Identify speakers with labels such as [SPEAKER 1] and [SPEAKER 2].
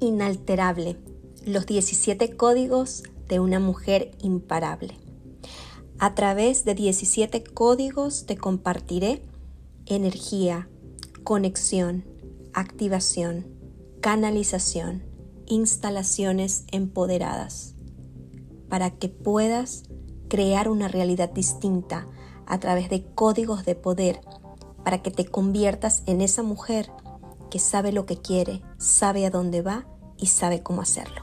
[SPEAKER 1] inalterable, los 17 códigos de una mujer imparable. A través de 17 códigos te compartiré energía, conexión, activación, canalización, instalaciones empoderadas, para que puedas crear una realidad distinta a través de códigos de poder, para que te conviertas en esa mujer que sabe lo que quiere, sabe a dónde va y sabe cómo hacerlo.